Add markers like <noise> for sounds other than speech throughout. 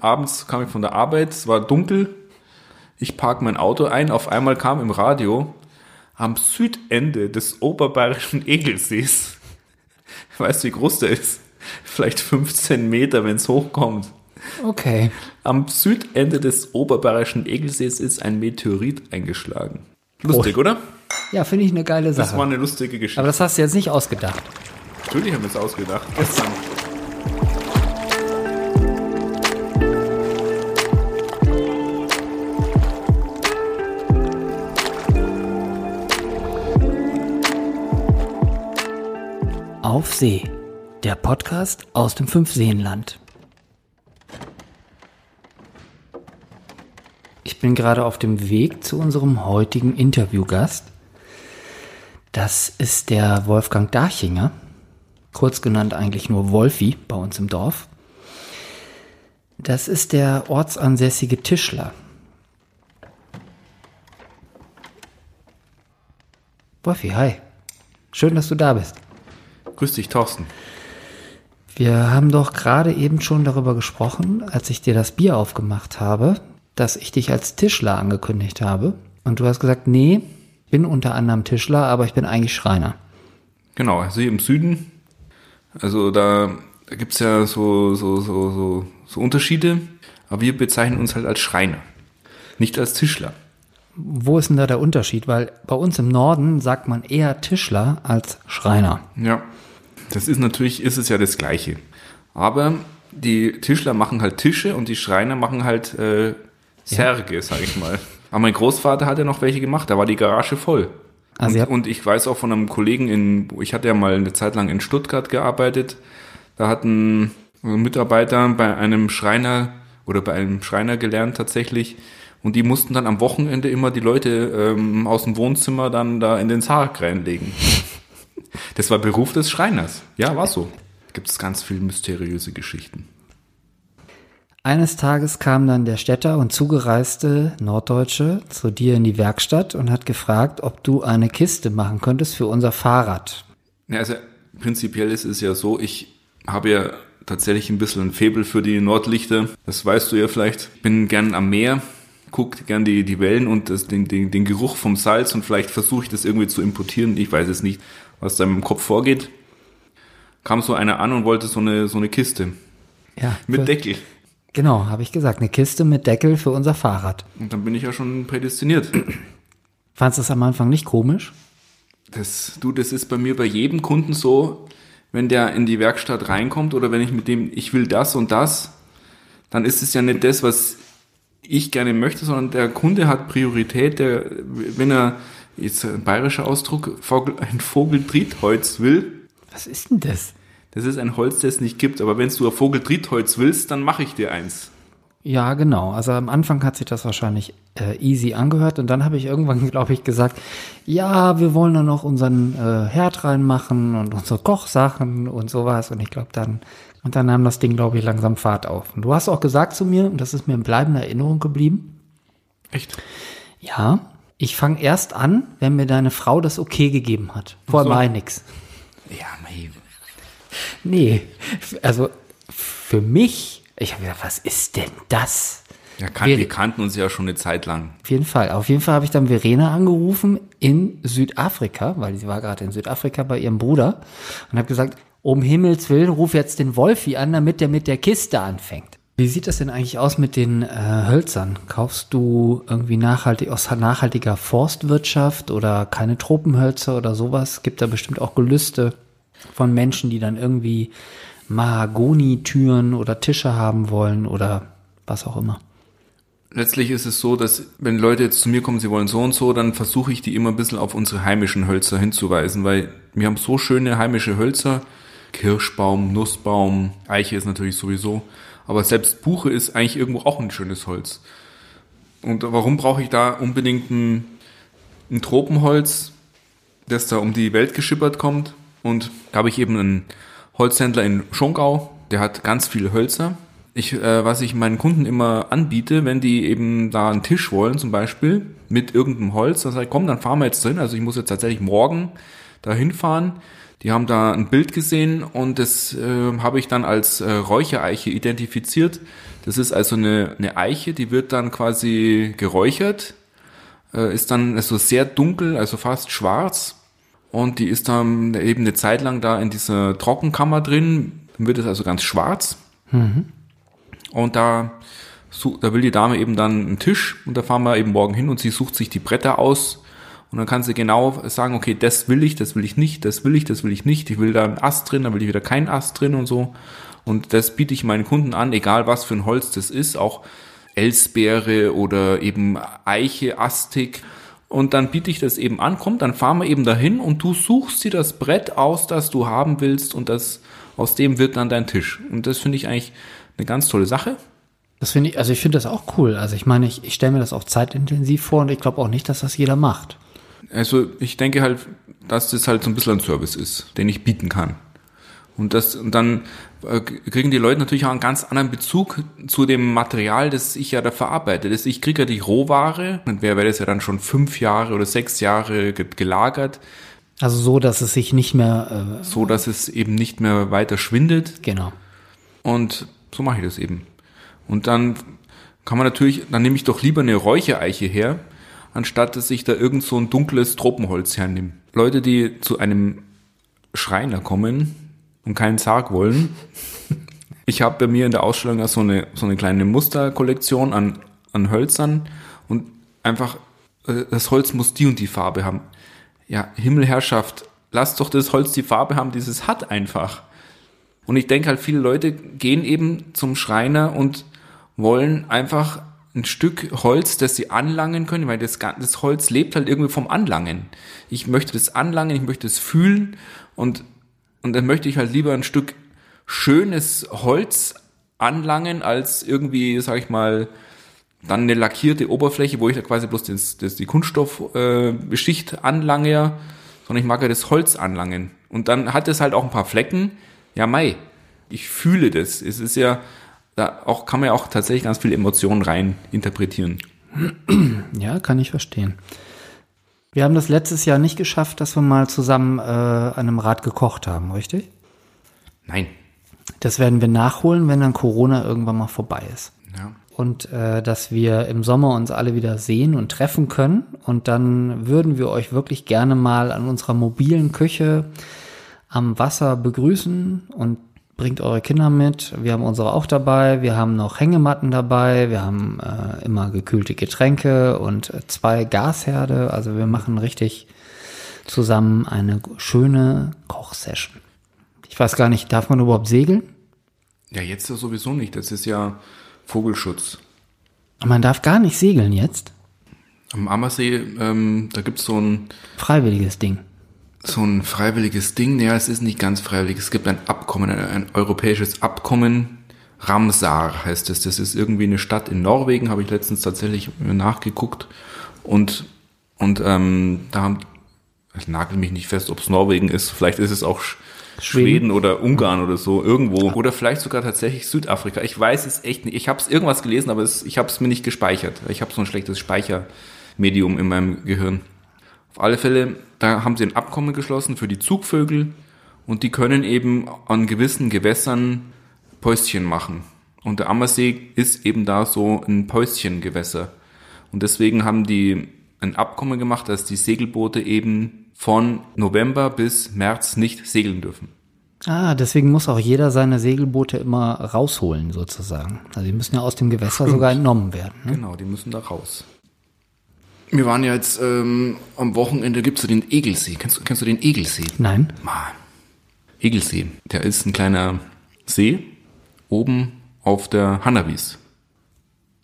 abends kam ich von der Arbeit, es war dunkel, ich park mein Auto ein, auf einmal kam im Radio, am Südende des oberbayerischen Egelsees, <laughs> weißt du, wie groß der ist? Vielleicht 15 Meter, wenn es hochkommt. Okay. Am Südende des oberbayerischen Egelsees ist ein Meteorit eingeschlagen. Lustig, oder? Ja, finde ich eine geile Sache. Das war eine lustige Geschichte. Aber das hast du jetzt nicht ausgedacht. Natürlich haben wir es ausgedacht. Gestern. Auf See, der Podcast aus dem Fünfseenland. Ich bin gerade auf dem Weg zu unserem heutigen Interviewgast. Das ist der Wolfgang Darchinger, kurz genannt eigentlich nur Wolfi bei uns im Dorf. Das ist der ortsansässige Tischler. Wolfi, hi. Schön, dass du da bist. Grüß dich, Thorsten. Wir haben doch gerade eben schon darüber gesprochen, als ich dir das Bier aufgemacht habe, dass ich dich als Tischler angekündigt habe. Und du hast gesagt, nee, bin unter anderem Tischler, aber ich bin eigentlich Schreiner. Genau, also hier im Süden. Also da, da gibt es ja so, so, so, so, so Unterschiede. Aber wir bezeichnen uns halt als Schreiner, nicht als Tischler. Wo ist denn da der Unterschied? Weil bei uns im Norden sagt man eher Tischler als Schreiner. Ja, das ist natürlich, ist es ja das Gleiche. Aber die Tischler machen halt Tische und die Schreiner machen halt äh, Särge, ja. sag ich mal. Aber mein Großvater hat ja noch welche gemacht, da war die Garage voll. Also und, und, ich weiß auch von einem Kollegen in, ich hatte ja mal eine Zeit lang in Stuttgart gearbeitet, da hat ein Mitarbeiter bei einem Schreiner oder bei einem Schreiner gelernt tatsächlich, und die mussten dann am Wochenende immer die Leute ähm, aus dem Wohnzimmer dann da in den Sarg reinlegen. Das war Beruf des Schreiners. Ja, war so. Gibt es ganz viele mysteriöse Geschichten. Eines Tages kam dann der Städter und zugereiste Norddeutsche zu dir in die Werkstatt und hat gefragt, ob du eine Kiste machen könntest für unser Fahrrad. Ja, also prinzipiell ist es ja so, ich habe ja tatsächlich ein bisschen ein Faible für die Nordlichter. Das weißt du ja vielleicht. Ich bin gern am Meer guckt gern die, die Wellen und das, den, den, den Geruch vom Salz und vielleicht versuche ich das irgendwie zu importieren. Ich weiß es nicht, was da im Kopf vorgeht. Kam so einer an und wollte so eine, so eine Kiste. Ja. Mit Deckel. Genau, habe ich gesagt. Eine Kiste mit Deckel für unser Fahrrad. Und dann bin ich ja schon prädestiniert. <clears throat> Fandest du das am Anfang nicht komisch? Das, du, das ist bei mir bei jedem Kunden so, wenn der in die Werkstatt reinkommt oder wenn ich mit dem, ich will das und das, dann ist es ja nicht das, was ich gerne möchte, sondern der Kunde hat Priorität, der, wenn er, jetzt ein bayerischer Ausdruck, ein Vogeltrittholz will. Was ist denn das? Das ist ein Holz, das es nicht gibt, aber wenn du ein Vogeltrittholz willst, dann mache ich dir eins. Ja, genau. Also am Anfang hat sich das wahrscheinlich äh, easy angehört und dann habe ich irgendwann, <laughs> glaube ich, gesagt, ja, wir wollen da noch unseren äh, Herd reinmachen und unsere Kochsachen und sowas. Und ich glaube, dann und dann nahm das Ding, glaube ich, langsam Fahrt auf. Und du hast auch gesagt zu mir, und das ist mir in bleibender Erinnerung geblieben. Echt? Ja. Ich fange erst an, wenn mir deine Frau das okay gegeben hat. Vorher so. war nix. Ja, mei. Nee. Also für mich, ich habe gedacht, was ist denn das? Ja, kan wir, wir kannten uns ja schon eine Zeit lang. Auf jeden Fall. Auf jeden Fall habe ich dann Verena angerufen in Südafrika, weil sie war gerade in Südafrika bei ihrem Bruder und habe gesagt, um Himmels Willen, ruf jetzt den Wolfi an, damit der mit der Kiste anfängt. Wie sieht das denn eigentlich aus mit den äh, Hölzern? Kaufst du irgendwie nachhaltig aus nachhaltiger Forstwirtschaft oder keine Tropenhölzer oder sowas? Gibt da bestimmt auch Gelüste von Menschen, die dann irgendwie Mahagoni-Türen oder Tische haben wollen oder was auch immer. Letztlich ist es so, dass wenn Leute jetzt zu mir kommen, sie wollen so und so, dann versuche ich die immer ein bisschen auf unsere heimischen Hölzer hinzuweisen, weil wir haben so schöne heimische Hölzer, Kirschbaum, Nussbaum, Eiche ist natürlich sowieso. Aber selbst Buche ist eigentlich irgendwo auch ein schönes Holz. Und warum brauche ich da unbedingt ein, ein Tropenholz, das da um die Welt geschippert kommt? Und da habe ich eben einen Holzhändler in Schongau, der hat ganz viele Hölzer. Ich, äh, was ich meinen Kunden immer anbiete, wenn die eben da einen Tisch wollen, zum Beispiel, mit irgendeinem Holz, dann sage ich, komm, dann fahren wir jetzt drin. Also ich muss jetzt tatsächlich morgen da hinfahren Die haben da ein Bild gesehen und das äh, habe ich dann als äh, Räuchereiche identifiziert. Das ist also eine, eine Eiche, die wird dann quasi geräuchert, äh, ist dann also sehr dunkel, also fast schwarz. Und die ist dann eben eine Zeit lang da in dieser Trockenkammer drin. Dann wird es also ganz schwarz. Und da, da will die Dame eben dann einen Tisch und da fahren wir eben morgen hin und sie sucht sich die Bretter aus und dann kann sie genau sagen, okay, das will ich, das will ich nicht, das will ich, das will ich nicht. Ich will da einen Ast drin, dann will ich wieder keinen Ast drin und so. Und das biete ich meinen Kunden an, egal was für ein Holz das ist, auch Elsbeere oder eben Eiche, Astik. Und dann biete ich das eben an, komm, dann fahren wir eben dahin und du suchst dir das Brett aus, das du haben willst und das, aus dem wird dann dein Tisch. Und das finde ich eigentlich eine ganz tolle Sache. Das finde ich, also ich finde das auch cool. Also ich meine, ich, ich stelle mir das auch zeitintensiv vor und ich glaube auch nicht, dass das jeder macht. Also ich denke halt, dass das halt so ein bisschen ein Service ist, den ich bieten kann. Und das und dann äh, kriegen die Leute natürlich auch einen ganz anderen Bezug zu dem Material, das ich ja da verarbeite. Das, ich kriege ja die Rohware, und wer wäre das ja dann schon fünf Jahre oder sechs Jahre ge- gelagert, Also so, dass es sich nicht mehr, äh, so dass es eben nicht mehr weiter schwindet. genau. Und so mache ich das eben. Und dann kann man natürlich, dann nehme ich doch lieber eine Räuchereiche her, anstatt dass ich da irgend so ein dunkles Tropenholz hernehme. Leute, die zu einem Schreiner kommen und keinen Sarg wollen. <laughs> Ich habe bei mir in der Ausstellung so eine, so eine kleine Musterkollektion an, an Hölzern und einfach, äh, das Holz muss die und die Farbe haben. Ja, Himmelherrschaft, lass doch das Holz die Farbe haben, dieses hat einfach. Und ich denke halt, viele Leute gehen eben zum Schreiner und wollen einfach ein Stück Holz, das sie anlangen können, weil das, das Holz lebt halt irgendwie vom Anlangen. Ich möchte das anlangen, ich möchte es fühlen und, und dann möchte ich halt lieber ein Stück schönes Holz anlangen, als irgendwie, sag ich mal, dann eine lackierte Oberfläche, wo ich da quasi bloß das, das, die Kunststoffschicht äh, anlange, sondern ich mag ja das Holz anlangen. Und dann hat es halt auch ein paar Flecken. Ja, Mai, ich fühle das. Es ist ja, da auch kann man ja auch tatsächlich ganz viele Emotionen rein interpretieren. <clears throat> Ja, kann ich verstehen. Wir haben das letztes Jahr nicht geschafft, dass wir mal zusammen äh, an einem Rad gekocht haben, richtig? Nein. Das werden wir nachholen, wenn dann Corona irgendwann mal vorbei ist. Ja. Und äh, dass wir im Sommer uns alle wieder sehen und treffen können. Und dann würden wir euch wirklich gerne mal an unserer mobilen Küche am Wasser begrüßen und bringt eure Kinder mit. Wir haben unsere auch dabei. Wir haben noch Hängematten dabei. Wir haben äh, immer gekühlte Getränke und zwei Gasherde. Also wir machen richtig zusammen eine schöne Kochsession. Ich weiß gar nicht, darf man überhaupt segeln? Ja, jetzt ja sowieso nicht. Das ist ja Vogelschutz. Man darf gar nicht segeln jetzt. Am Ammersee, ähm, da gibt's so ein, Freiwilliges Ding. So ein freiwilliges Ding. Ja, es ist nicht ganz freiwillig. Es gibt ein Abkommen, ein, ein europäisches Abkommen. Ramsar heißt es. Das ist irgendwie eine Stadt in Norwegen, habe ich letztens tatsächlich nachgeguckt. Und, und ähm, da haben, ich nagel mich nicht fest, ob es Norwegen ist. Vielleicht ist es auch Sch Schweden. Schweden oder Ungarn oder so, irgendwo. Oder vielleicht sogar tatsächlich Südafrika. Ich weiß es echt nicht. Ich habe es irgendwas gelesen, aber es, ich habe es mir nicht gespeichert. Ich habe so ein schlechtes Speichermedium in meinem Gehirn. Auf alle Fälle, da haben sie ein Abkommen geschlossen für die Zugvögel und die können eben an gewissen Gewässern Päuschen machen. Und der Ammersee ist eben da so ein Päuschengewässer. Und deswegen haben die ein Abkommen gemacht, dass die Segelboote eben von November bis März nicht segeln dürfen. Ah, deswegen muss auch jeder seine Segelboote immer rausholen, sozusagen. Also die müssen ja aus dem Gewässer sogar entnommen werden. Ne? Genau, die müssen da raus. Wir waren ja jetzt ähm, am Wochenende, gibt's so den Egelsee. Kennst, du- kennst du den Egelsee? Nein? Mann. Egelsee, der ist ein kleiner See oben auf der Hannawies.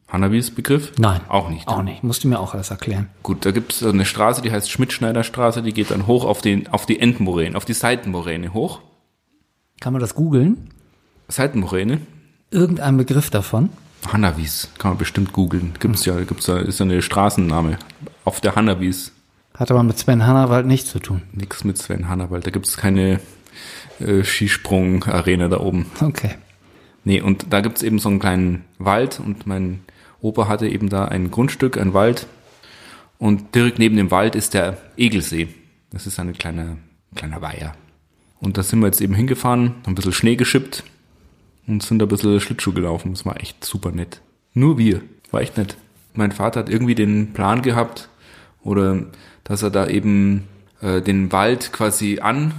Hannawies Begriff? Nein. Auch nicht. Auch nicht. Musst du mir auch alles erklären. Gut, da gibt's eine Straße, die heißt Schmidt-Schneider-Straße, die geht dann hoch auf, den, auf die Endmoräne, auf die Seitenmoräne hoch. Kann man das googeln? Seitenmoräne? Irgendein Begriff davon? Hannawies, kann man bestimmt googeln. Gibt's ja, gibt's ja, ist ja eine Straßenname. Auf der Hannawies. Hat aber mit Sven Hannawald nichts zu tun. Nix mit Sven Hannawald, da gibt's keine äh, Skisprung-Arena da oben. Okay. Nee, und da gibt's eben so einen kleinen Wald und mein Opa hatte eben da ein Grundstück, ein Wald. Und direkt neben dem Wald ist der Egelsee. Das ist ein kleiner, kleiner Weiher. Und da sind wir jetzt eben hingefahren, haben ein bisschen Schnee geschippt und sind ein bisschen Schlittschuh gelaufen. Das war echt super nett. Nur wir. War echt nett. Mein Vater hat irgendwie den Plan gehabt, oder dass er da eben äh, den Wald quasi an,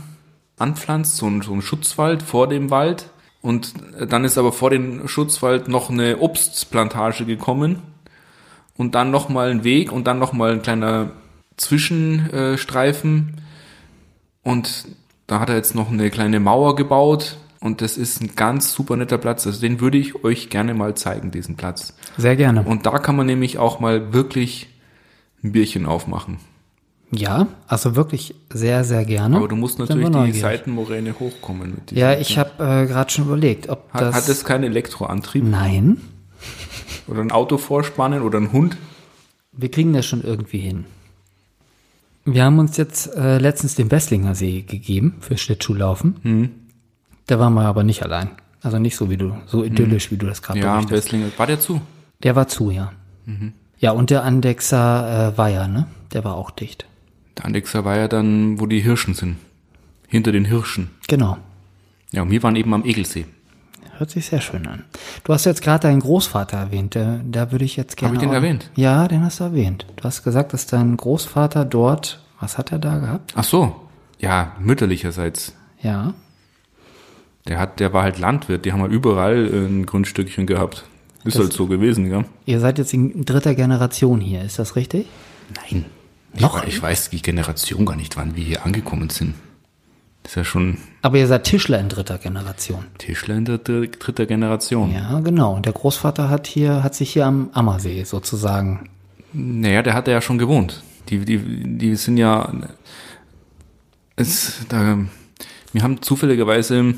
anpflanzt, so ein, so ein Schutzwald vor dem Wald. Und dann ist aber vor dem Schutzwald noch eine Obstplantage gekommen und dann nochmal ein Weg und dann nochmal ein kleiner Zwischenstreifen. Und da hat er jetzt noch eine kleine Mauer gebaut und das ist ein ganz super netter Platz. Also den würde ich euch gerne mal zeigen, diesen Platz. Sehr gerne. Und da kann man nämlich auch mal wirklich ein Bierchen aufmachen. Ja, also wirklich sehr, sehr gerne. Aber du musst natürlich die. Seitenmoräne hochkommen. Mit Ja, ich habe äh, gerade schon überlegt, ob hat, das. hat es keinen Elektroantrieb Nein, oder ein Auto vorspannen oder ein Hund? wir kriegen das schon irgendwie hin. Wir haben uns jetzt äh, letztens den Besslinger See gegeben für Schlittschuhlaufen. Mhm. Da waren wir aber nicht allein. Also nicht so wie du, so idyllisch, wie du das gerade Mhm. Ja. Wesslinger. War der zu? Der war zu, ja. Mhm. Ja, und der Andexer äh, war ja, ne? Der war auch dicht. Der Andexer war ja dann, wo die Hirschen sind. Hinter den Hirschen. Genau. Ja, und wir waren eben am Egelsee. Hört sich sehr schön an. Du hast jetzt gerade deinen Großvater erwähnt. Da, da würde ich jetzt gerne. ich den auch- erwähnt? Ja, den hast du erwähnt. Du hast gesagt, dass dein Großvater dort, was hat er da gehabt? Ach so. Ja, mütterlicherseits. Ja. Der hat, der war halt Landwirt. Die haben halt überall äh, ein Grundstückchen gehabt. Ist Das- halt so gewesen, ja. Ihr seid jetzt in dritter Generation hier, ist das richtig? Nein. Noch? Ich, ich weiß die Generation gar nicht, wann wir hier angekommen sind. Das ist ja schon Aber ihr seid Tischler in dritter Generation. Tischler in der dr- dritter Generation. Ja, genau. Und der Großvater hat hier, hat sich hier am Ammersee sozusagen. Naja, der hat ja schon gewohnt. Die, die, die sind ja. Es, da, wir haben zufälligerweise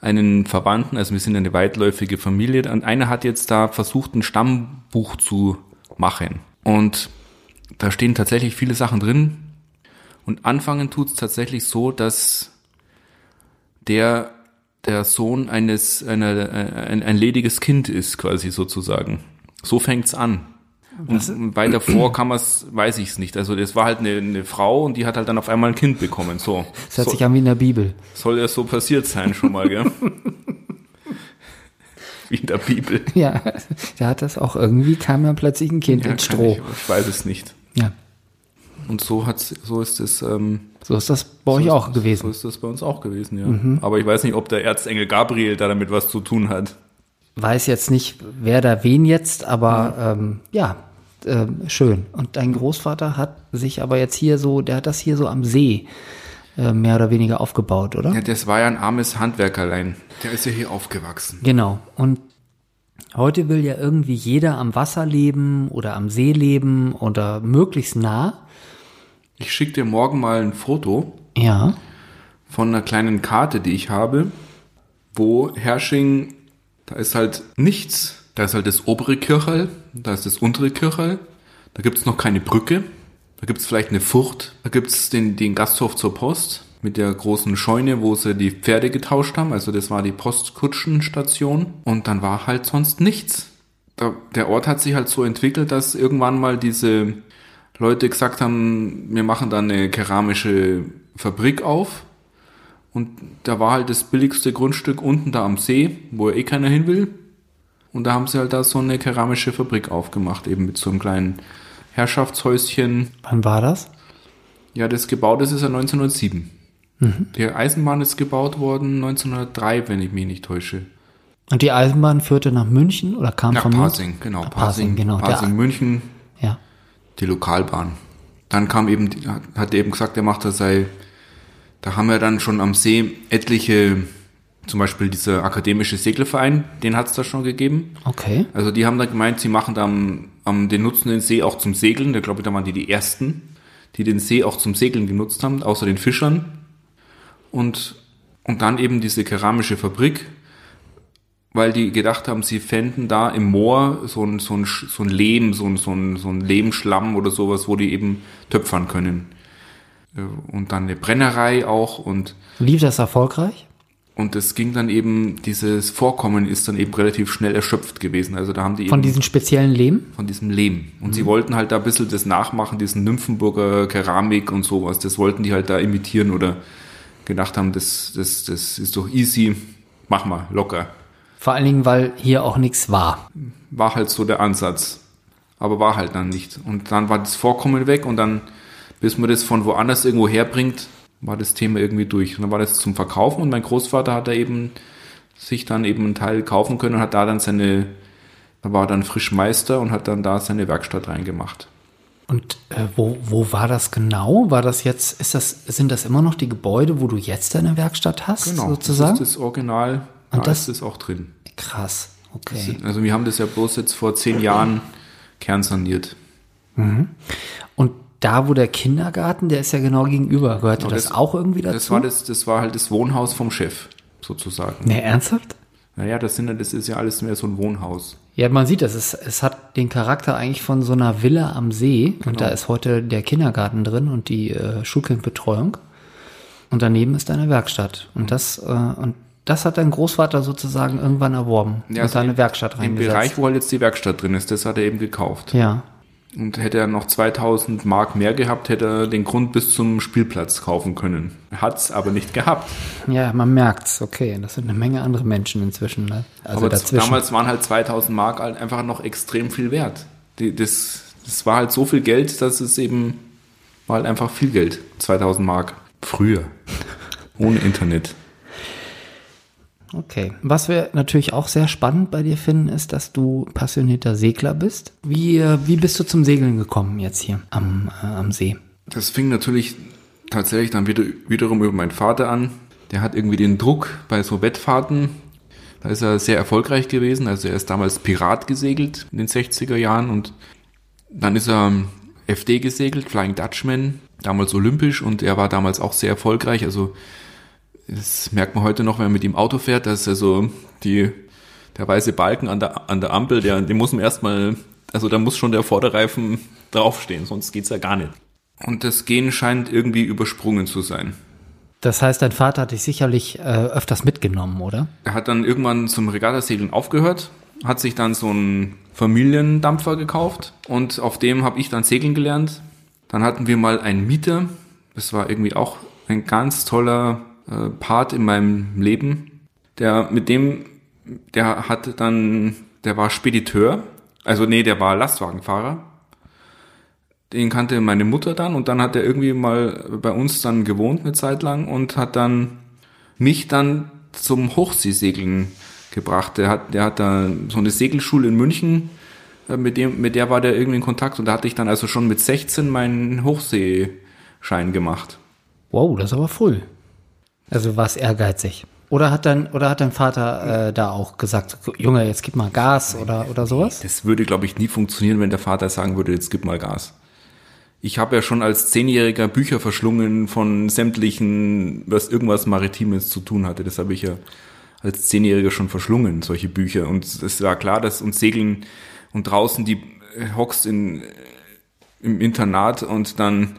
einen Verwandten, also wir sind eine weitläufige Familie, und einer hat jetzt da versucht, ein Stammbuch zu machen. Und da stehen tatsächlich viele Sachen drin. Und anfangen tut's tatsächlich so, dass der der Sohn eines einer, ein, ein lediges Kind ist, quasi sozusagen. So fängt's an. Und weiter vor kann man's, weiß ich's nicht. Also das war halt eine, eine Frau und die hat halt dann auf einmal ein Kind bekommen. So. Das hört so sich an wie in der Bibel. soll ja so passiert sein schon mal, gell? <laughs> Wie in der Bibel. Ja, da hat das auch irgendwie, kam dann plötzlich ein Kind Ja, ins Stroh. Ich, ich weiß es nicht. Ja, Und so hat's, so ist es, ähm, so ist das bei euch so auch ist, gewesen. So ist das bei uns auch gewesen, ja. Mhm. Aber ich weiß nicht, ob der Erzengel Gabriel da damit was zu tun hat. Weiß jetzt nicht, wer da wen jetzt, aber ähm, ja, ähm, schön. Und dein Großvater hat sich aber jetzt hier so, der hat das hier so am See äh, mehr oder weniger aufgebaut, oder? Ja, das war ja ein armes Handwerkerlein. Der ist ja hier aufgewachsen. Genau. Und heute will ja irgendwie jeder am Wasser leben oder am See leben oder möglichst nah. Ich schicke dir morgen mal ein Foto Ja. von einer kleinen Karte, die ich habe, wo Hersching, da ist halt nichts. Da ist halt das obere Kirchel, da ist das untere Kirchel, da gibt es noch keine Brücke, da gibt es vielleicht eine Furt, da gibt es den, den Gasthof zur Post mit der großen Scheune, wo sie die Pferde getauscht haben, also das war die Postkutschenstation. Und dann war halt sonst nichts. Da, der Ort hat sich halt so entwickelt, dass irgendwann mal diese Leute gesagt haben, wir machen da eine keramische Fabrik auf und da war halt das billigste Grundstück unten da am See, wo eh keiner hin will. Und da haben sie halt da so eine keramische Fabrik aufgemacht, eben mit so einem kleinen Herrschaftshäuschen. Wann war das? Ja, das gebaut ist, ist ja 1907. Die Eisenbahn ist gebaut worden 1903, wenn ich mich nicht täusche. Und die Eisenbahn führte nach München oder kam Nach von Pasing, genau. Ah, Pasing, genau. Pasing, Der- München, Ja. die Lokalbahn. Dann kam eben, hat- er eben gesagt, er macht das sei, da haben wir dann schon am See etliche, zum Beispiel dieser akademische Seglerverein, den hat es da schon gegeben. Okay. Also die haben da gemeint, sie machen da am, den nutzen den See auch zum Segeln. Da glaube ich, da waren die die ersten, die den See auch zum Segeln genutzt haben, außer den Fischern. Und, und dann eben diese keramische Fabrik, weil die gedacht haben, sie fänden da im Moor so ein, so ein, so ein Lehm, so ein, so ein, so ein Lehmschlamm oder sowas, wo die eben töpfern können. Äh, Und dann eine Brennerei auch und Lief das erfolgreich? und es ging dann eben, dieses Vorkommen ist dann eben relativ schnell erschöpft gewesen. Also da haben die Von eben diesen speziellen Lehm? von diesem Lehm. Und sie wollten halt da ein bisschen das nachmachen, diesen Nymphenburger Keramik und sowas. Das wollten die halt da imitieren oder gedacht haben, das, das, das ist doch easy, mach mal, locker. Vor allen Dingen, weil hier auch nichts war. War halt so der Ansatz. Aber war halt dann nicht. Und dann war das Vorkommen weg und dann, bis man das von woanders irgendwo herbringt, war das Thema irgendwie durch. Und dann war das zum Verkaufen und mein Großvater hat da eben sich dann eben einen Teil kaufen können und hat da dann seine, da war dann Frischmeister und hat dann da seine Werkstatt reingemacht. Und äh, wo, wo war das genau? War das jetzt, ist das, sind das immer noch die Gebäude, wo du jetzt deine Werkstatt hast, Genau, sozusagen? das ist das Original, Und da das- ist es auch drin. Krass, okay. Also wir haben das ja bloß jetzt vor zehn Jahren kernsaniert. Und da, wo der Kindergarten, der ist ja genau gegenüber, gehörte Genau, das, das- auch irgendwie dazu? Das war, das, das war halt das Wohnhaus vom Chef, sozusagen. Nee, ernsthaft? Naja, das, sind, ja- das ist ja alles mehr so ein Wohnhaus. Ja, man sieht das. Es, es hat den Charakter eigentlich von so einer Villa am See. Genau. Und da ist heute der Kindergarten drin und die äh, Schulkindbetreuung. Und daneben ist eine Werkstatt. Und das, äh, und das hat dein Großvater sozusagen irgendwann erworben und also seine im- Werkstatt Im reingesetzt. Bereich, wo halt jetzt die Werkstatt drin ist, das hat er eben gekauft. ja. Und hätte er noch 2000 Mark mehr gehabt, hätte er den Grund bis zum Spielplatz kaufen können. Hat's aber nicht gehabt. Ja, man merkt's. Okay, das sind eine Menge andere Menschen inzwischen. Ne? Also aber dazwischen. damals waren halt 2000 Mark halt einfach noch extrem viel wert. Die, das, das war halt so viel Geld, dass es eben war halt einfach viel Geld. 2000 Mark. Früher. Ohne Internet. Okay. Was wir natürlich auch sehr spannend bei dir finden, ist, dass du passionierter Segler bist. Wie, äh, wie bist du zum Segeln gekommen jetzt hier am, äh, am See? Das fing natürlich tatsächlich dann wieder, wiederum über meinen Vater an. Der hat irgendwie den Druck bei so Wettfahrten. Da ist er sehr erfolgreich gewesen. Also er ist damals Pirat gesegelt in den 60er Jahren und dann ist er FD gesegelt, Flying Dutchman, damals olympisch und er war damals auch sehr erfolgreich. Also das merkt man heute noch, wenn man mit ihm Auto fährt, dass also die, der weiße Balken an der, an der Ampel, der, den muss man erstmal, also da muss schon der Vorderreifen draufstehen, sonst geht's ja gar nicht. Und das Gehen scheint irgendwie übersprungen zu sein. Das heißt, dein Vater hat dich sicherlich äh, öfters mitgenommen, oder? Er hat dann irgendwann zum Regattasegeln aufgehört, hat sich dann so einen Familiendampfer gekauft und auf dem habe ich dann segeln gelernt. Dann hatten wir mal einen Mieter, das war irgendwie auch ein ganz toller äh, Part in meinem Leben. Der mit dem, der hatte dann, der war Spediteur, also nee, der war Lastwagenfahrer. Den kannte meine Mutter dann und dann hat er irgendwie mal bei uns dann gewohnt eine Zeit lang und hat dann mich dann zum Hochseesegeln gebracht. Der hat, der hat da so eine Segelschule in München, äh, mit dem, mit der war der irgendwie in Kontakt und da hatte ich dann also schon mit 16 meinen Hochseeschein gemacht. Wow, das ist aber früh. Also war es ehrgeizig. Oder hat dein, oder hat dein Vater äh, da auch gesagt, Junge, jetzt gib mal Gas oder, oder sowas? Das würde, glaube ich, nie funktionieren, wenn der Vater sagen würde, jetzt gib mal Gas. Ich habe ja schon als Zehnjähriger Bücher verschlungen von sämtlichen, was irgendwas Maritimes zu tun hatte. Das habe ich ja als Zehnjähriger schon verschlungen, solche Bücher. Und es war klar, dass uns Segeln und draußen die äh, hockst in, äh, im Internat und dann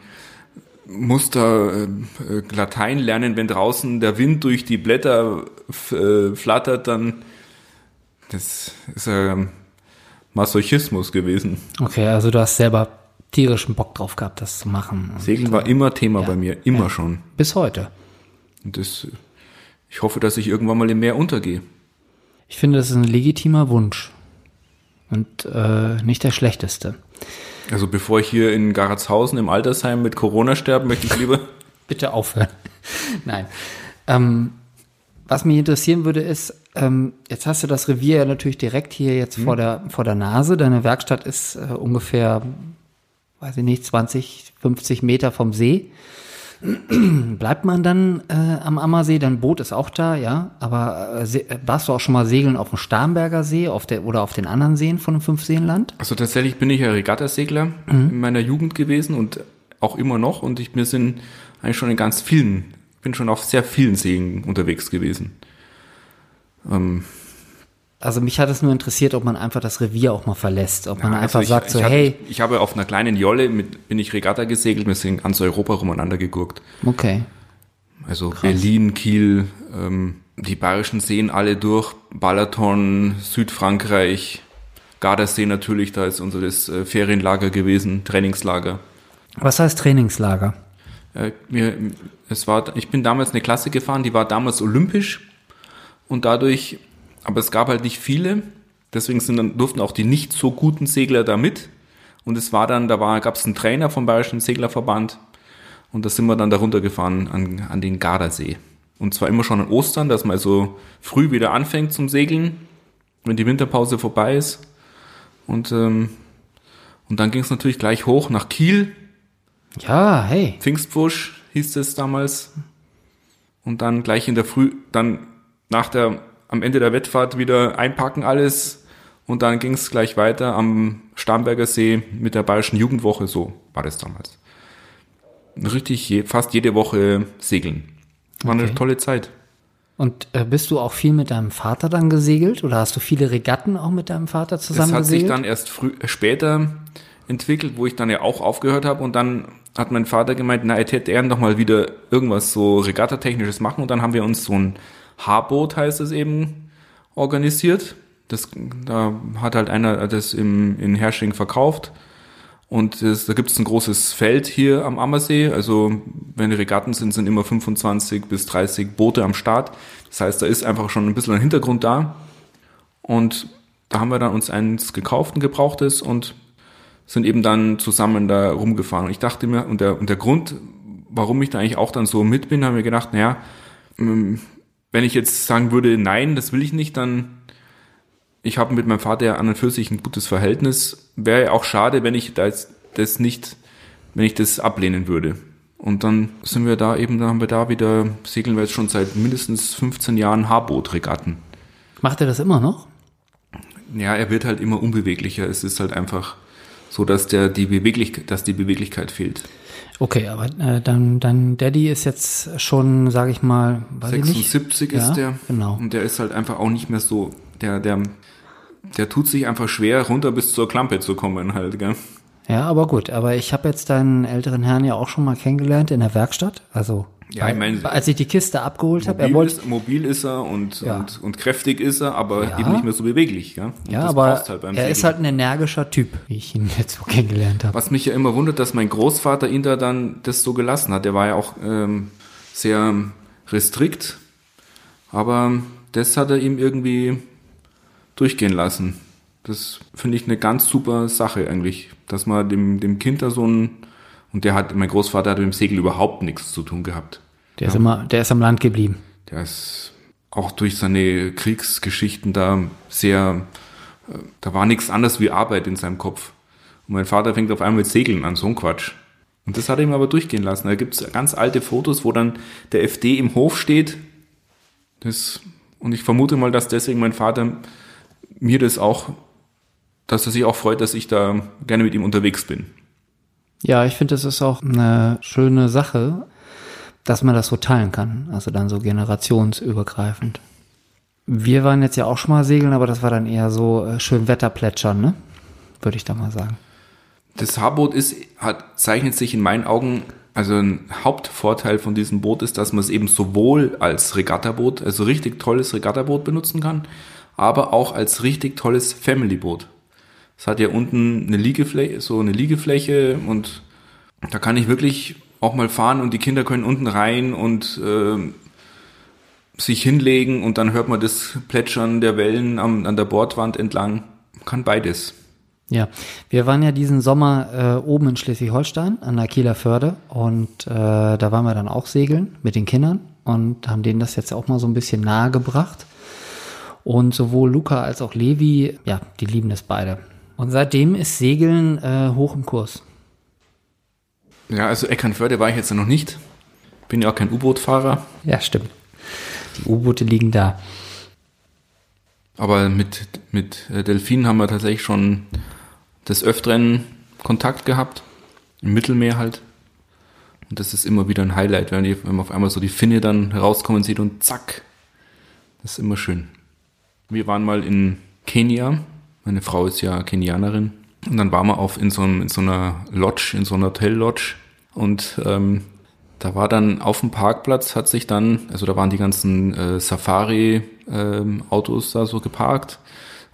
musst da äh, äh, Latein lernen, wenn draußen der Wind durch die Blätter äh, flattert, dann das ist ähm, Masochismus gewesen. Okay, also du hast selber tierischen Bock drauf gehabt, das zu machen. Und Segeln war immer Thema bei mir, immer schon. bis heute. Und das, ich hoffe, dass ich irgendwann mal im Meer untergehe. Ich finde, das ist ein legitimer Wunsch. Und äh, nicht der schlechteste. Also bevor ich hier in Garatshausen im Altersheim mit Corona sterbe, möchte ich lieber. <laughs> Bitte aufhören. <laughs> Nein. Ähm, was mich interessieren würde, ist, ähm, jetzt hast du das Revier ja natürlich direkt hier jetzt vor, der, vor der Nase. Deine Werkstatt ist äh, ungefähr, weiß ich nicht, 20, 50 Meter vom See. <clears throat> Bleibt man dann äh, am Ammersee? Dein Boot ist auch da, ja. Aber äh, se- warst du auch schon mal segeln auf dem Starnberger See auf der, oder auf den anderen Seen von dem Fünfseenland? Also tatsächlich bin ich ja Regattasegler in meiner Jugend gewesen und auch immer noch. Und ich, wir sind eigentlich schon in ganz vielen, bin schon auf sehr vielen Seen unterwegs gewesen. Ähm, Also mich hat es nur interessiert, ob man einfach das Revier auch mal verlässt. Ob man Ja, einfach also ich, sagt so, ich hab, hey, Ich habe auf einer kleinen Jolle mit, bin ich Regatta gesegelt, wir sind ganz Europa rumeinander gegurkt. okay. Also Berlin, Kiel, ähm, die bayerischen Seen alle durch, Balaton, Südfrankreich, Gardasee natürlich, da ist unser das, äh, Ferienlager gewesen, Trainingslager. Was heißt Trainingslager? Äh, mir, es war, ich bin damals eine Klasse gefahren, die war damals olympisch und dadurch, aber es gab halt nicht viele, deswegen sind dann, durften auch die nicht so guten Segler da mit. Und es war dann, da war, gab es einen Trainer vom Bayerischen Seglerverband und da sind wir dann da runtergefahren an, an den Gardasee. Und zwar immer schon an Ostern, dass man also früh wieder anfängt zum Segeln, wenn die Winterpause vorbei ist. Und, ähm, und dann ging es natürlich gleich hoch nach Kiel. Ja, hey. Pfingstpfusch hieß es damals. Und dann gleich in der Früh, dann nach der, am Ende der Wettfahrt wieder einpacken alles. Und dann ging es gleich weiter am Starnberger See mit der Bayerischen Jugendwoche. So war das damals. Richtig, je, fast jede Woche segeln. War eine Okay. tolle Zeit. Und äh, bist du auch viel mit deinem Vater dann gesegelt oder hast du viele Regatten auch mit deinem Vater zusammen Das hat sich gesegelt? dann erst früh, später entwickelt, wo ich dann ja auch aufgehört habe und dann hat mein Vater gemeint, na, er hätte er noch mal wieder irgendwas so Regattatechnisches machen und dann haben wir uns so ein Haarboot, heißt es eben, organisiert. Das, da hat halt einer das im, in Hersching verkauft und das, da gibt es ein großes Feld hier am Ammersee. Also wenn die Regatten sind, sind immer 25 bis 30 Boote am Start. Das heißt, da ist einfach schon ein bisschen ein Hintergrund da. Und da haben wir dann uns eins gekauft, ein gebrauchtes und sind eben dann zusammen da rumgefahren. Und ich dachte mir, und der, und der Grund, warum ich da eigentlich auch dann so mit bin, haben wir gedacht, naja, ähm, wenn ich jetzt sagen würde, nein, das will ich nicht, dann ich habe mit meinem Vater ja an und für sich ein gutes Verhältnis. Wäre ja auch schade, wenn ich das, das nicht, wenn ich das ablehnen würde. Und dann sind wir da eben, dann haben wir da wieder, segeln wir jetzt schon seit mindestens 15 Jahren Haarbootregatten. Macht er das immer noch? Ja, er wird halt immer unbeweglicher. Es ist halt einfach so, dass der die Beweglichkeit, dass die Beweglichkeit fehlt. Okay, aber äh, dann, dann Daddy ist jetzt schon, sage ich mal, weiß ich nicht. 76 Ja, ist der. genau. Und der ist halt einfach auch nicht mehr so, der, der, der tut sich einfach schwer, runter bis zur Klampe zu kommen halt, gell? Ja, aber gut. Aber ich habe jetzt deinen älteren Herrn ja auch schon mal kennengelernt in der Werkstatt. Also Ja, ich meine- als ich die Kiste abgeholt habe, er wollte ist, mobil ist er und, Ja. und, und kräftig ist er, aber Ja. eben nicht mehr so beweglich, ja, das aber halt er ist Segeln. halt ein energischer Typ, wie ich ihn jetzt so kennengelernt habe. Was mich ja immer wundert, dass mein Großvater ihn da dann das so gelassen hat. Der war ja auch ähm, sehr restrikt, aber das hat er ihm irgendwie durchgehen lassen. Das finde ich eine ganz super Sache eigentlich, dass man dem, dem Kind da so ein, und der hat, mein Großvater hat mit dem Segel überhaupt nichts zu tun gehabt. Der ist immer, der ist am Land geblieben. Der ist auch durch seine Kriegsgeschichten da sehr, äh, da war nichts anderes wie Arbeit in seinem Kopf. Und mein Vater fängt auf einmal mit Segeln an, so ein Quatsch. Und das hat er ihm aber durchgehen lassen. Da gibt's ganz alte Fotos, wo dann der FD im Hof steht. Das, und ich vermute mal, dass deswegen mein Vater mir das auch, dass er sich auch freut, dass ich da gerne mit ihm unterwegs bin. Ja, ich finde, das ist auch eine schöne Sache, dass man das so teilen kann. Also dann so generationsübergreifend. Wir waren jetzt ja auch schon mal segeln, aber das war dann eher so äh, schön Wetterplätschern, ne? Würde ich da mal sagen. Das Haarboot ist, hat, zeichnet sich in meinen Augen, also ein Hauptvorteil von diesem Boot ist, dass man es eben sowohl als Regattaboot, also richtig tolles Regattaboot benutzen kann, aber auch als richtig tolles Familyboot. Es hat ja unten eine Liegefläche, so eine Liegefläche und da kann ich wirklich auch mal fahren und die Kinder können unten rein und ähm, sich hinlegen und dann hört man das Plätschern der Wellen am, an der Bordwand entlang. Kann beides. Ja, wir waren ja diesen Sommer äh, oben in Schleswig-Holstein an der Kieler Förde und äh, da waren wir dann auch segeln mit den Kindern und haben denen das jetzt auch mal so ein bisschen nahe gebracht. Und sowohl Luca als auch Levi, ja, die lieben das beide. Und seitdem ist Segeln äh, hoch im Kurs. Ja, also Eckernförde war ich jetzt noch nicht. Bin ja auch kein U-Boot-Fahrer, Ja, stimmt. Die U-Boote liegen da. aber mit, mit äh, Delfinen haben wir tatsächlich schon des Öfteren Kontakt gehabt. Im Mittelmeer halt. Und das ist immer wieder ein Highlight, wenn, die, wenn man auf einmal so die Finne dann herauskommen sieht und zack. Das ist immer schön. Wir waren mal in Kenia. Meine Frau ist ja Kenianerin. Und dann waren wir auf in so, einem, in so einer Lodge, in so einer Hotel-Lodge. Und ähm, da war dann auf dem Parkplatz hat sich dann, also da waren die ganzen äh, Safari-Autos da so geparkt.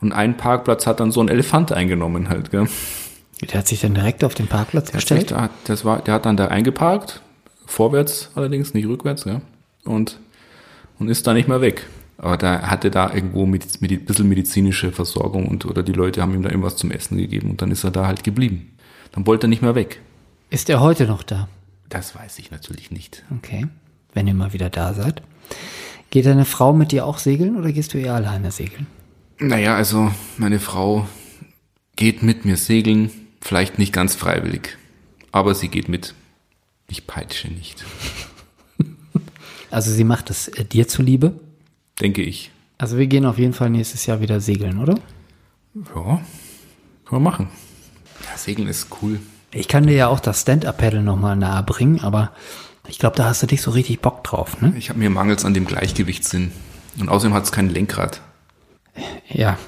Und ein Parkplatz hat dann so ein Elefant eingenommen halt, gell? Der hat sich dann direkt auf den Parkplatz Der gestellt. da, das war, der hat dann da eingeparkt, vorwärts allerdings, nicht rückwärts, ja. Und, und ist da nicht mehr weg. Aber da hatte da irgendwo mit, mit ein bisschen medizinische Versorgung und oder die Leute haben ihm da irgendwas zum Essen gegeben und dann ist er da halt geblieben. Dann wollte er nicht mehr weg. Ist er heute noch da? Das weiß ich natürlich nicht. Okay. Wenn ihr mal wieder da seid. Geht deine Frau mit dir auch segeln oder gehst du eher alleine segeln? Naja, also meine Frau geht mit mir segeln, vielleicht nicht ganz freiwillig, aber sie geht mit. Ich peitsche nicht, <laughs> Also sie macht es äh, dir zuliebe. Denke ich. Also wir gehen auf jeden Fall nächstes Jahr wieder segeln, oder? Ja, kann man machen. Ja, Segeln ist cool. Ich kann dir ja auch das Stand-Up-Paddle nochmal nahe bringen, aber ich glaube, da hast du nicht so richtig Bock drauf, ne? Ich habe mir mangels an dem Gleichgewichtssinn. Und außerdem hat es kein Lenkrad. Ja.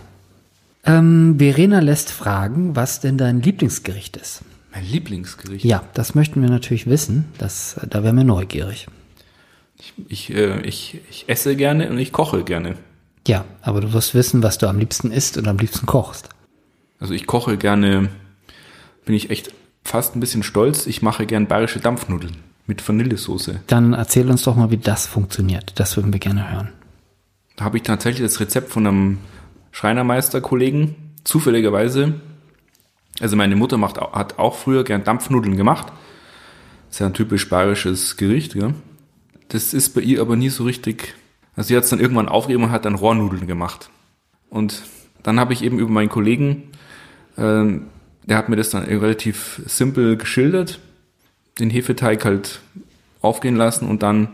Ähm, Verena lässt fragen, was denn dein Lieblingsgericht ist. Mein Lieblingsgericht. Ja, das möchten wir natürlich wissen. Das, da wären wir neugierig. Ich, äh, ich, ich esse gerne und ich koche gerne. Ja, aber du wirst wissen, was du am liebsten isst und am liebsten kochst. Also ich koche gerne, bin ich echt fast ein bisschen stolz, ich mache gern bayerische Dampfnudeln mit Vanillesoße. Dann erzähl uns doch mal, wie das funktioniert. Das würden wir gerne hören. Da habe ich tatsächlich das Rezept von einem Schreinermeister-Kollegen, zufälligerweise. Also meine Mutter macht, hat auch früher gern Dampfnudeln gemacht. ist ja ein typisch bayerisches Gericht, ja. Das ist bei ihr aber nie so richtig. Also sie hat es dann irgendwann aufgegeben und hat dann Rohrnudeln gemacht. Und dann habe ich eben über meinen Kollegen, ähm, der hat mir das dann relativ simpel geschildert, den Hefeteig halt aufgehen lassen und dann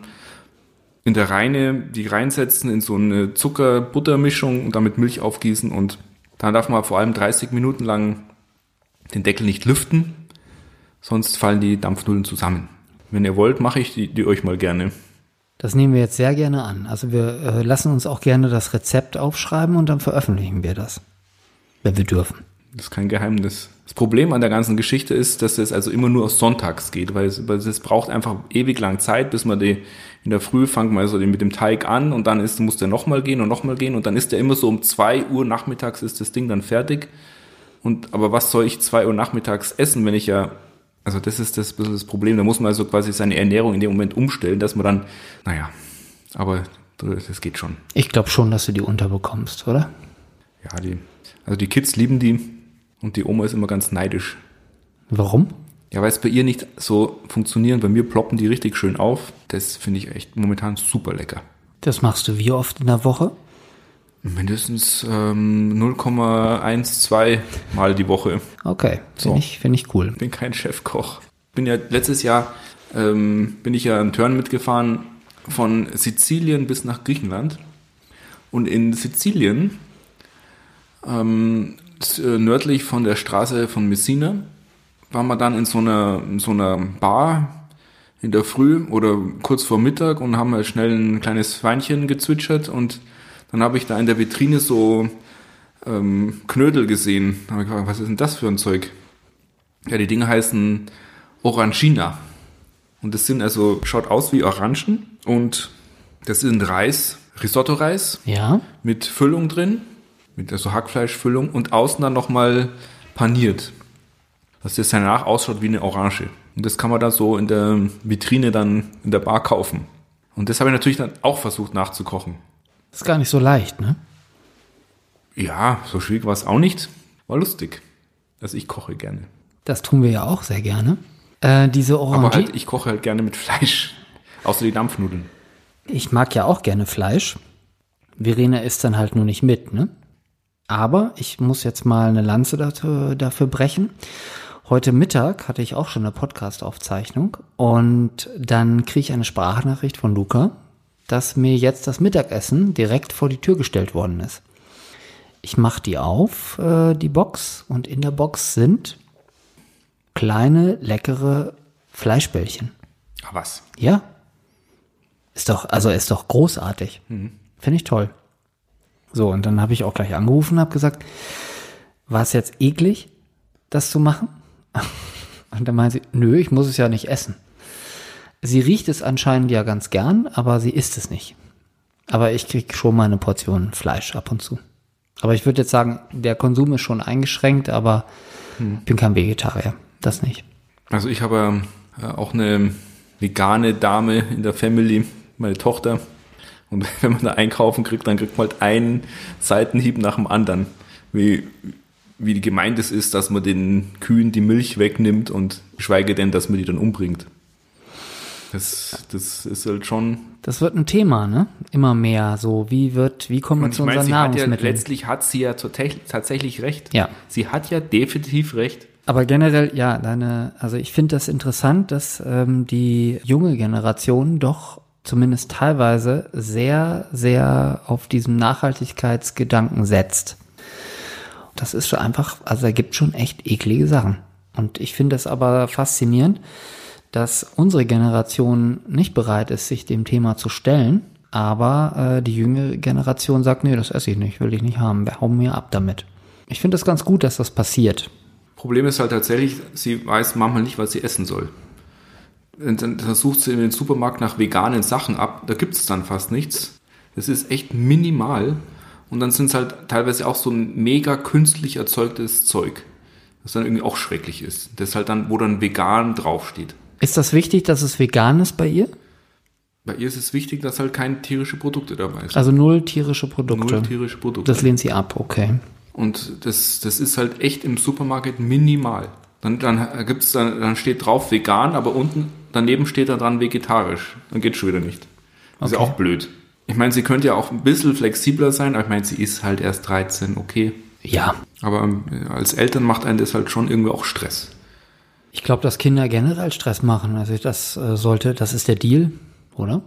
in der Reine die reinsetzen in so eine Zucker-Butter-Mischung und damit Milch aufgießen und dann darf man vor allem 30 Minuten lang den Deckel nicht lüften, sonst fallen die Dampfnudeln zusammen. Wenn ihr wollt, mache ich die, die euch mal gerne. Das nehmen wir jetzt sehr gerne an. Also wir äh, lassen uns auch gerne das Rezept aufschreiben und dann veröffentlichen wir das. Wenn wir dürfen. Das ist kein Geheimnis. Das Problem an der ganzen Geschichte ist, dass es also immer nur aus Sonntags geht, weil es, weil es braucht einfach ewig lang Zeit, bis man die in der Früh fangt man also mit dem Teig an und dann ist, muss der nochmal gehen und nochmal gehen und dann ist der immer so um zwei Uhr nachmittags ist das Ding dann fertig. Und aber was soll ich zwei Uhr nachmittags essen, wenn ich ja also das ist das, bisschen das Problem. Da muss man also quasi seine Ernährung in dem Moment umstellen, dass man dann, naja, aber das geht schon. Ich glaube schon, dass du die unterbekommst, oder? Ja, die, also die Kids lieben die und die Oma ist immer ganz neidisch. Warum? Ja, weil es bei ihr nicht so funktioniert. Bei mir ploppen die richtig schön auf. Das finde ich echt momentan super lecker. Das machst du wie oft in der Woche? Mindestens ähm, 0,12 Mal die Woche. Okay, finde So. ich, find ich cool. bin kein Chefkoch. Bin ja letztes Jahr ähm, bin ich ja einen Turn mitgefahren von Sizilien bis nach Griechenland. Und in Sizilien, ähm, äh, nördlich von der Straße von Messina, waren wir dann in so einer, in so einer Bar in der Früh oder kurz vor Mittag und haben halt schnell ein kleines Weinchen gezwitschert und dann habe ich da in der Vitrine so ähm, Knödel gesehen. Da habe ich gefragt, was ist denn das für ein Zeug? Ja, die Dinge heißen Orangina. Und das sind also, schaut aus wie Orangen und das sind Reis, Risotto-Reis Ja? mit Füllung drin, mit also Hackfleischfüllung und außen dann nochmal paniert. Dass das danach ausschaut wie eine Orange. Und das kann man da so in der Vitrine dann in der Bar kaufen. Und das habe ich natürlich dann auch versucht nachzukochen. Ist gar nicht so leicht, ne? Ja, so schwierig war es auch nicht. War lustig. Also ich koche gerne. Das tun wir ja auch sehr gerne. Äh, diese Aber Orange. halt, ich koche halt gerne mit Fleisch. Außer die Dampfnudeln. Ich mag ja auch gerne Fleisch. Verena isst dann halt nur nicht mit, ne? Aber ich muss jetzt mal eine Lanze dafür, dafür brechen. Heute Mittag hatte ich auch schon eine Podcast-Aufzeichnung und dann kriege ich eine Sprachnachricht von Luca, dass mir jetzt das Mittagessen direkt vor die Tür gestellt worden ist. Ich mache die auf, äh, die Box, und in der Box sind kleine, leckere Fleischbällchen. Ah, was? Ja. Ist doch, also ist doch großartig. Finde ich toll. So, und dann habe ich auch gleich angerufen und habe gesagt, war es jetzt eklig, das zu machen? <laughs> Und dann meinte sie, nö, ich muss es ja nicht essen. Sie riecht es anscheinend ja ganz gern, aber sie isst es nicht. Aber ich kriege schon mal eine Portion Fleisch ab und zu. Aber ich würde jetzt sagen, der Konsum ist schon eingeschränkt, aber ich bin kein Vegetarier. Das nicht. Also ich habe äh, auch eine, vegane Dame in der Family, meine Tochter. Und <laughs> wenn man da einkaufen kriegt, dann kriegt man halt einen Seitenhieb nach dem anderen. Wie, wie gemeint es ist, dass man den Kühen die Milch wegnimmt und geschweige denn, dass man die dann umbringt. Das, das ist halt schon. Das wird ein Thema, ne? Immer mehr. So, wie wird, wie kommen wir zu meine, unseren sie hat ja, Nahrungsmitteln? letztlich hat sie ja tatsächlich, recht. Ja. Sie hat ja definitiv recht. Aber generell, ja, deine, also ich finde das interessant, dass ähm, die junge Generation doch zumindest teilweise sehr, sehr auf diesem Nachhaltigkeitsgedanken setzt. Das ist schon einfach, also er gibt schon echt eklige Sachen. Und ich finde es aber faszinierend, dass unsere Generation nicht bereit ist, sich dem Thema zu stellen, aber äh, die jüngere Generation sagt, nee, das esse ich nicht, will ich nicht haben, hau mir ab damit. Ich finde es ganz gut, dass das passiert. Problem ist halt tatsächlich, sie weiß manchmal nicht, was sie essen soll. Und dann sucht sie in den Supermarkt nach veganen Sachen ab, da gibt es dann fast nichts. Das ist echt minimal. Und dann sind es halt teilweise auch so ein mega künstlich erzeugtes Zeug, das dann irgendwie auch schrecklich ist. Das halt dann, wo dann vegan draufsteht. Ist das wichtig, dass es vegan ist bei ihr? Bei ihr ist es wichtig, dass halt keine tierischen Produkte dabei sind. Also null tierische Produkte. Null tierische Produkte. das lehnt sie ab, okay. Und das, das ist halt echt im Supermarkt minimal. Dann, dann gibt's dann, dann steht drauf vegan, aber unten daneben steht da dran vegetarisch. Dann geht's schon wieder nicht. Das ist Okay. ja auch blöd. Ich meine, sie könnte ja auch ein bisschen flexibler sein, aber ich meine, sie ist halt erst 13, okay. Ja. Aber ähm, als Eltern macht einen das halt schon irgendwie auch Stress. Ich glaube, dass Kinder generell Stress machen. Also das äh, sollte, das ist der Deal, oder?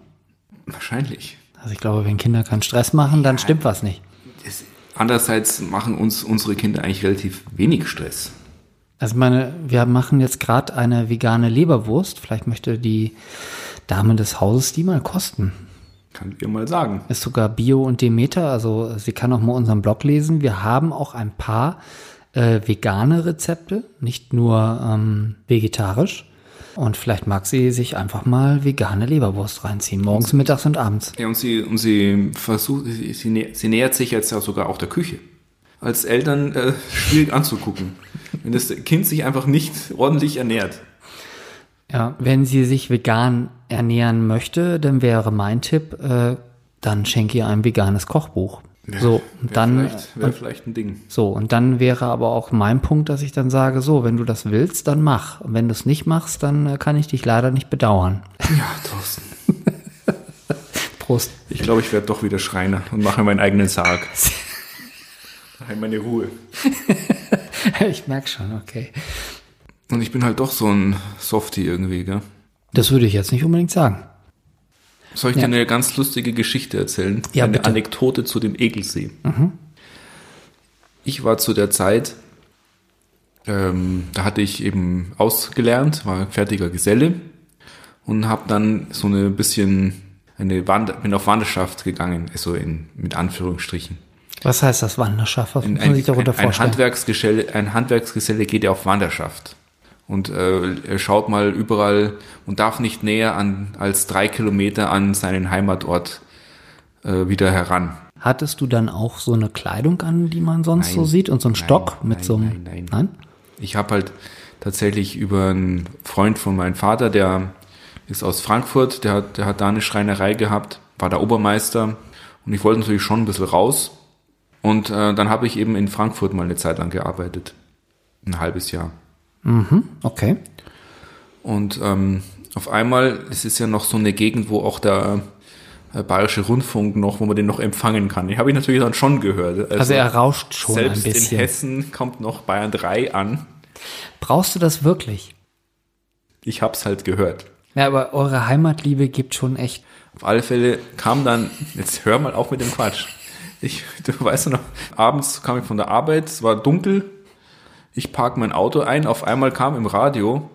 Wahrscheinlich. Also ich glaube, wenn Kinder keinen Stress machen, dann stimmt was nicht. Das, andererseits machen uns unsere Kinder eigentlich relativ wenig Stress. Also ich meine, wir machen jetzt gerade eine vegane Leberwurst. Vielleicht möchte die Dame des Hauses die mal kosten. Kann ich dir mal sagen. Ist sogar Bio und Demeter, also sie kann auch mal unseren Blog lesen. Wir haben auch ein paar äh, vegane Rezepte, nicht nur ähm, vegetarisch. Und vielleicht mag sie sich einfach mal vegane Leberwurst reinziehen, morgens, mittags und abends. Ja, und sie, und sie versucht, sie, sie, nä- sie nähert sich jetzt ja sogar auch der Küche. Als Eltern äh, <laughs> schwierig anzugucken. Wenn das Kind sich einfach nicht ordentlich ernährt. Ja, wenn sie sich vegan ernähren möchte, dann wäre mein Tipp, äh, dann schenke ihr ein veganes Kochbuch. So, und Wäre dann, vielleicht, wäre vielleicht ein Ding. so, und dann wäre aber auch mein Punkt, dass ich dann sage, so, wenn du das willst, dann mach. Und wenn du es nicht machst, dann äh, kann ich dich leider nicht bedauern. Ja, Thorsten. <laughs> Prost. Ich glaube, ich werde doch wieder Schreiner und mache meinen eigenen Sarg. Da habe ich meine Ruhe. <laughs> ich merk schon, okay. Und ich bin halt doch so ein Softie irgendwie, gell? Das würde ich jetzt nicht unbedingt sagen. Soll ich dir eine ganz lustige Geschichte erzählen? Ja, eine bitte. Mhm. Anekdote zu dem Egelsee. Ich war zu der Zeit, ähm, da hatte ich eben ausgelernt, war fertiger Geselle und habe dann so eine bisschen eine Wander, bin auf Wanderschaft gegangen, also in, mit Anführungsstrichen. Was heißt das Wanderschaft? Was Ein, muss ein, sich darunter ein, ein, vorstellen? Handwerksgeselle, ein Handwerksgeselle geht ja auf Wanderschaft und äh, er schaut mal überall und darf nicht näher an als drei Kilometer an seinen Heimatort äh, wieder heran. Hattest du dann auch so eine Kleidung an, die man sonst so Nein. sieht und so einen Nein, Stock mit nein, so einem, nein, nein. nein? Ich habe halt tatsächlich über einen Freund von meinem Vater, der ist aus Frankfurt, der hat, der hat da eine Schreinerei gehabt, war der Obermeister und ich wollte natürlich schon ein bisschen raus. Und äh, dann habe ich eben in Frankfurt mal eine Zeit lang gearbeitet. Ein halbes Jahr. Okay. Und ähm, auf einmal, es ist ja noch so eine Gegend, wo auch der äh, Bayerische Rundfunk noch, wo man den noch empfangen kann. Die habe ich natürlich dann schon gehört. Also er rauscht schon ein selbst in bisschen. Hessen kommt noch Bayern 3 an. Brauchst du das wirklich? Ich hab's halt gehört. Ja, aber eure Heimatliebe gibt schon echt. Auf alle Fälle kam dann, jetzt hör mal auf mit dem Quatsch. Ich, du weißt du noch, abends kam ich von der Arbeit, es war dunkel, ich park mein Auto ein, auf einmal kam im Radio,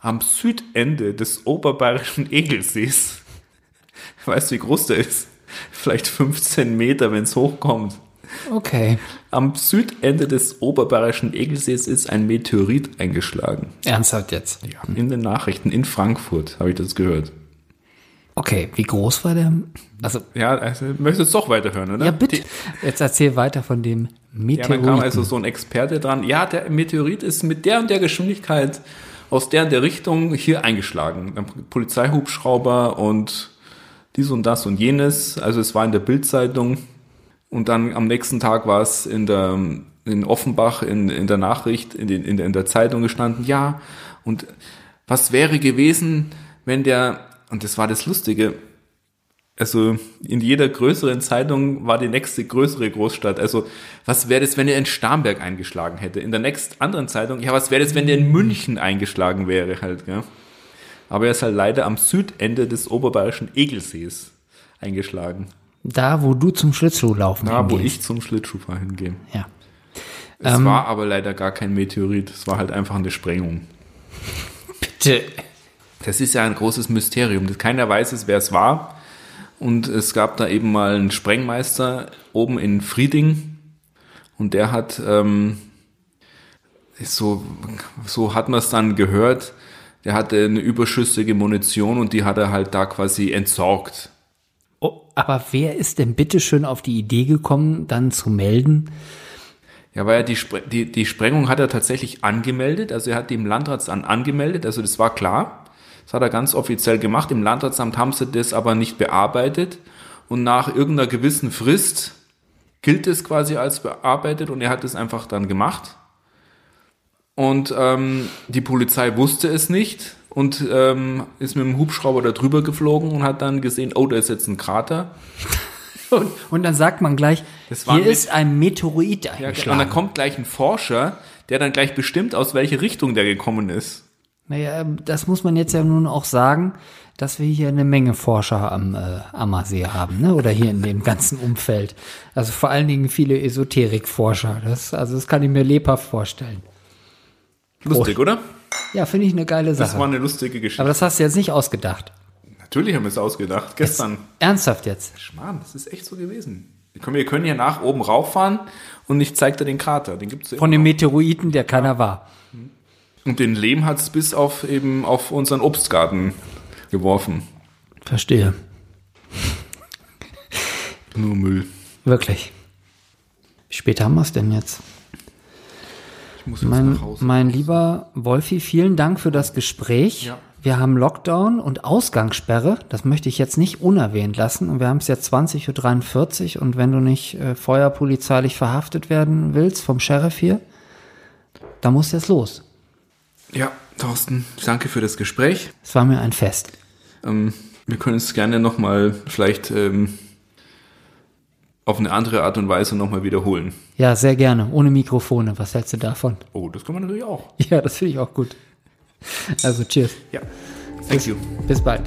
am Südende des oberbayerischen Egelsees, <laughs> weißt du, wie groß der ist? Vielleicht 15 Meter, wenn es hochkommt. Okay. Am Südende des oberbayerischen Egelsees ist ein Meteorit eingeschlagen. Ernsthaft jetzt? Ja, in den Nachrichten in Frankfurt habe ich das gehört. Okay, wie groß war der? Also, Ja, also möchtest du doch weiterhören, oder? ja, bitte. Die, Jetzt erzähl weiter von dem ja, dann kam also so ein Experte dran. Ja, der Meteorit ist mit der und der Geschwindigkeit aus der in der Richtung hier eingeschlagen. Dann Polizeihubschrauber und dies und das und jenes. Also es war in der Bildzeitung und dann am nächsten Tag war es in der in Offenbach in, in der Nachricht, in, den, in, der, in der Zeitung gestanden, ja, und was wäre gewesen, wenn der, und das war das Lustige, also in jeder größeren Zeitung war die nächste größere Großstadt. Also was wäre das, wenn er in Starnberg eingeschlagen hätte? In der nächsten anderen Zeitung, ja, was wäre das, wenn der in München eingeschlagen wäre halt, ja? Aber er ist halt leider am Südende des oberbayerischen Egelsees eingeschlagen. Da, wo du zum Schlittschuhlaufen Da, wo hingehst. ich zum Schlittschuhfahren hingehe. Ja. Es Ähm. war aber leider gar kein Meteorit, es war halt einfach eine Sprengung. Bitte. Das ist ja ein großes Mysterium. Keiner weiß es, wer es war. Und es gab da eben mal einen Sprengmeister oben in Frieding. Und der hat, ähm, so, so hat man es dann gehört, der hatte eine überschüssige Munition und die hat er halt da quasi entsorgt. Oh, aber wer ist denn bitte schön auf die Idee gekommen, dann zu melden? Ja, weil er die, Spre die, die Sprengung hat er tatsächlich angemeldet, also er hat die im Landratsamt angemeldet, also das war klar. Das hat er ganz offiziell gemacht. Im Landratsamt haben sie das aber nicht bearbeitet und nach irgendeiner gewissen Frist gilt es quasi als bearbeitet und er hat es einfach dann gemacht. Und ähm, die Polizei wusste es nicht und ähm, ist mit dem Hubschrauber da drüber geflogen und hat dann gesehen, oh, da ist jetzt ein Krater. Und, und dann sagt man gleich, hier ist ein Meteorit Ja, und eingeschlagen. dann kommt gleich ein Forscher, der dann gleich bestimmt, aus welche Richtung der gekommen ist. Naja, das muss man jetzt ja nun auch sagen, dass wir hier eine Menge Forscher am äh, Ammersee haben, ne? oder hier in dem ganzen Umfeld. Also vor allen Dingen viele Esoterikforscher. Das, also das kann ich mir lebhaft vorstellen. Lustig, oder? Ja, finde ich eine geile Das war Sache. eine lustige Geschichte. Aber das hast du jetzt nicht ausgedacht. Natürlich haben wir es ausgedacht. Gestern. Ernsthaft jetzt. Schmarrn, das ist echt so gewesen. Wir können, wir können hier nach oben rauffahren und ich zeig dir den Krater. Den gibt's Von dem Meteoriten, der keiner war. noch. Und den Lehm hat's bis auf eben auf unseren Obstgarten geworfen. Verstehe. Nur Müll. Wirklich. Wie spät haben wir es denn jetzt? Ich muss jetzt Mein, nach Hause. mein lieber Wolfi, vielen Dank für das Gespräch. Ja. Wir haben Lockdown und Ausgangssperre. Das möchte ich jetzt nicht unerwähnt lassen. Und wir haben es jetzt 20.43 Uhr. Und wenn du nicht äh, feuerpolizeilich verhaftet werden willst vom Sheriff hier, dann musst du jetzt los. Ja, Thorsten, danke für das Gespräch. Es war mir ein Fest. Ähm, wir können es gerne nochmal vielleicht ähm, auf eine andere Art und Weise nochmal wiederholen. Ja, sehr gerne. Ohne Mikrofone. Was hältst du davon? Oh, das kann man natürlich auch. <laughs> Ja, das finde ich auch gut. Also, cheers. Ja. Thank you. Bis bald.